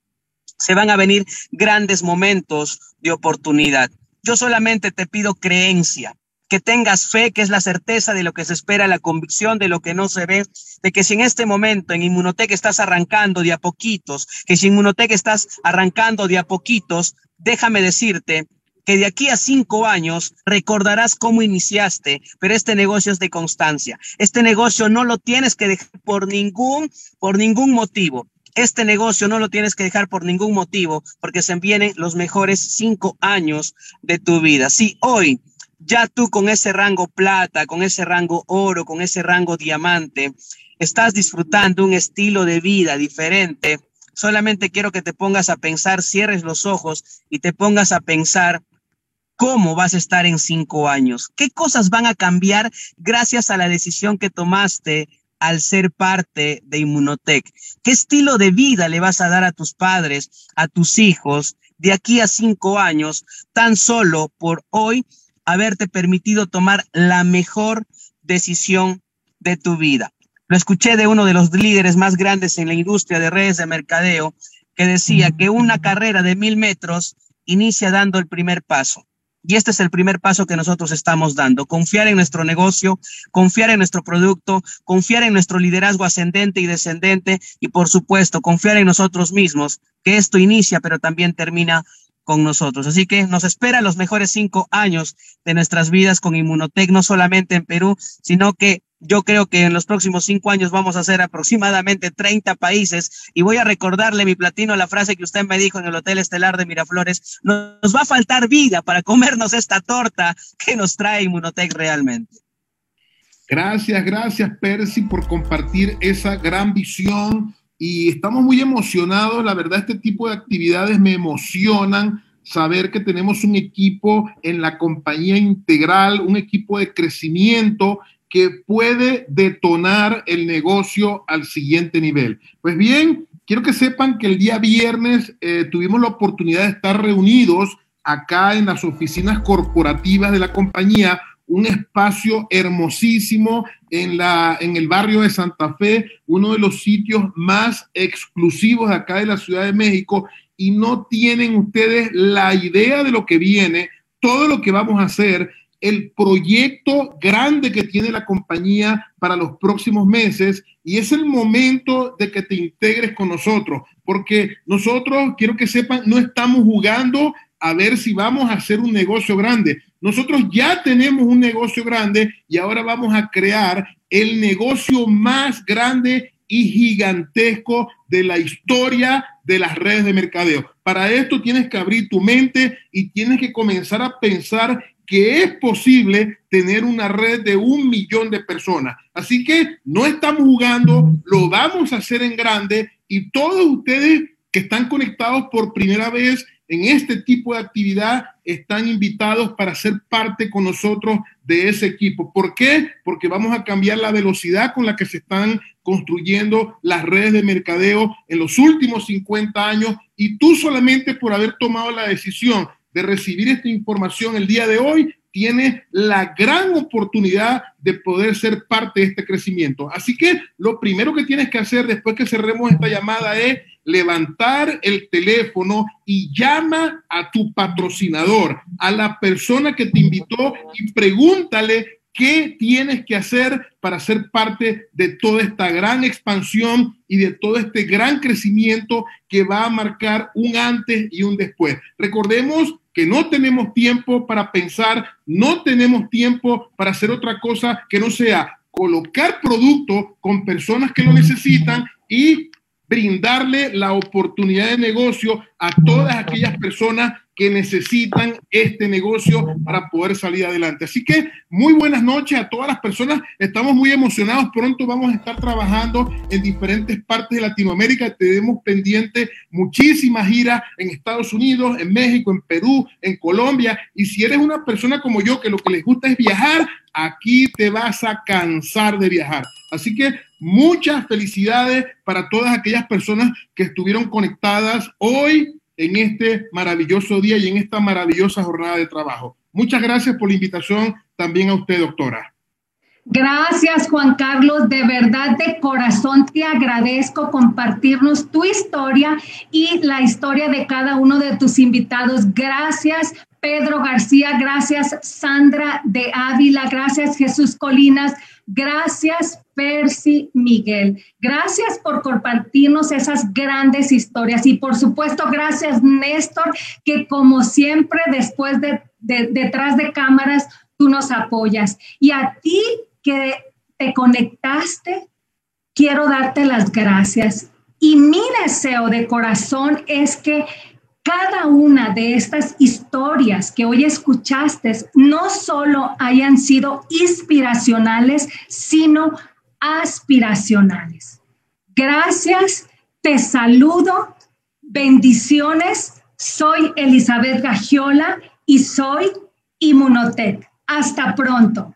se van a venir grandes momentos de oportunidad. Yo solamente te pido creencia, que tengas fe, que es la certeza de lo que se espera, la convicción de lo que no se ve, de que si en este momento en Inmunotech estás arrancando de a poquitos, que si en Inmunotech estás arrancando de a poquitos, déjame decirte que de aquí a cinco años recordarás cómo iniciaste, pero este negocio es de constancia. Este negocio no lo tienes que dejar por ningún, por ningún motivo. Este negocio no lo tienes que dejar por ningún motivo, porque se vienen los mejores cinco años de tu vida. Si hoy ya tú con ese rango plata, con ese rango oro, con ese rango diamante, estás disfrutando un estilo de vida diferente, solamente quiero que te pongas a pensar, cierres los ojos y te pongas a pensar cómo vas a estar en cinco años, qué cosas van a cambiar gracias a la decisión que tomaste al ser parte de Inmunotech? ¿Qué estilo de vida le vas a dar a tus padres, a tus hijos, de aquí a cinco años, tan solo por hoy haberte permitido tomar la mejor decisión de tu vida. Lo escuché de uno de los líderes más grandes en la industria de redes de mercadeo que decía que una carrera de mil metros inicia dando el primer paso. Y este es el primer paso que nosotros estamos dando. Confiar en nuestro negocio, confiar en nuestro producto, confiar en nuestro liderazgo ascendente y descendente y por supuesto confiar en nosotros mismos, que esto inicia pero también termina con nosotros. Así que nos espera los mejores cinco años de nuestras vidas con Inmunotech, no solamente en Perú, sino que yo creo que en los próximos cinco años vamos a hacer aproximadamente 30 países y voy a recordarle, mi platino, la frase que usted me dijo en el Hotel Estelar de Miraflores, nos va a faltar vida para comernos esta torta que nos trae Inmunotech realmente. Gracias, gracias Percy por compartir esa gran visión y estamos muy emocionados, la verdad este tipo de actividades me emocionan saber que tenemos un equipo en la compañía integral, un equipo de crecimiento que puede detonar el negocio al siguiente nivel. Pues bien, quiero que sepan que el día viernes eh, tuvimos la oportunidad de estar reunidos acá en las oficinas corporativas de la compañía, un espacio hermosísimo en, la, en el barrio de Santa Fe, uno de los sitios más exclusivos de acá de la Ciudad de México, y no tienen ustedes la idea de lo que viene, todo lo que vamos a hacer el proyecto grande que tiene la compañía para los próximos meses y es el momento de que te integres con nosotros, porque nosotros, quiero que sepan, no estamos jugando a ver si vamos a hacer un negocio grande. Nosotros ya tenemos un negocio grande y ahora vamos a crear el negocio más grande y gigantesco de la historia de las redes de mercadeo. Para esto tienes que abrir tu mente y tienes que comenzar a pensar que es posible tener una red de un millón de personas. Así que no estamos jugando, lo vamos a hacer en grande y todos ustedes que están conectados por primera vez en este tipo de actividad están invitados para ser parte con nosotros de ese equipo. ¿Por qué? Porque vamos a cambiar la velocidad con la que se están construyendo las redes de mercadeo en los últimos 50 años y tú solamente por haber tomado la decisión de recibir esta información el día de hoy, tiene la gran oportunidad de poder ser parte de este crecimiento. Así que lo primero que tienes que hacer después que cerremos esta llamada es levantar el teléfono y llama a tu patrocinador, a la persona que te invitó y pregúntale qué tienes que hacer para ser parte de toda esta gran expansión y de todo este gran crecimiento que va a marcar un antes y un después. Recordemos que no tenemos tiempo para pensar, no tenemos tiempo para hacer otra cosa que no sea colocar producto con personas que lo necesitan y brindarle la oportunidad de negocio a todas aquellas personas que necesitan este negocio para poder salir adelante. Así que muy buenas noches a todas las personas. Estamos muy emocionados. Pronto vamos a estar trabajando en diferentes partes de Latinoamérica. Tenemos pendiente muchísimas giras en Estados Unidos, en México, en Perú, en Colombia. Y si eres una persona como yo que lo que les gusta es viajar, aquí te vas a cansar de viajar. Así que muchas felicidades para todas aquellas personas que estuvieron conectadas hoy en este maravilloso día y en esta maravillosa jornada de trabajo. Muchas gracias por la invitación también a usted, doctora. Gracias, Juan Carlos. De verdad, de corazón te agradezco compartirnos tu historia y la historia de cada uno de tus invitados. Gracias, Pedro García. Gracias, Sandra de Ávila. Gracias, Jesús Colinas. Gracias, Percy Miguel. Gracias por compartirnos esas grandes historias y por supuesto gracias Néstor, que como siempre después de, detrás de cámaras tú nos apoyas. Y a ti que te conectaste, quiero darte las gracias. Y mi deseo de corazón es que cada una de estas historias que hoy escuchaste no solo hayan sido inspiracionales, sino aspiracionales. Gracias, te saludo, bendiciones. Soy Elizabeth Gagiola y soy Inmunotech. Hasta pronto.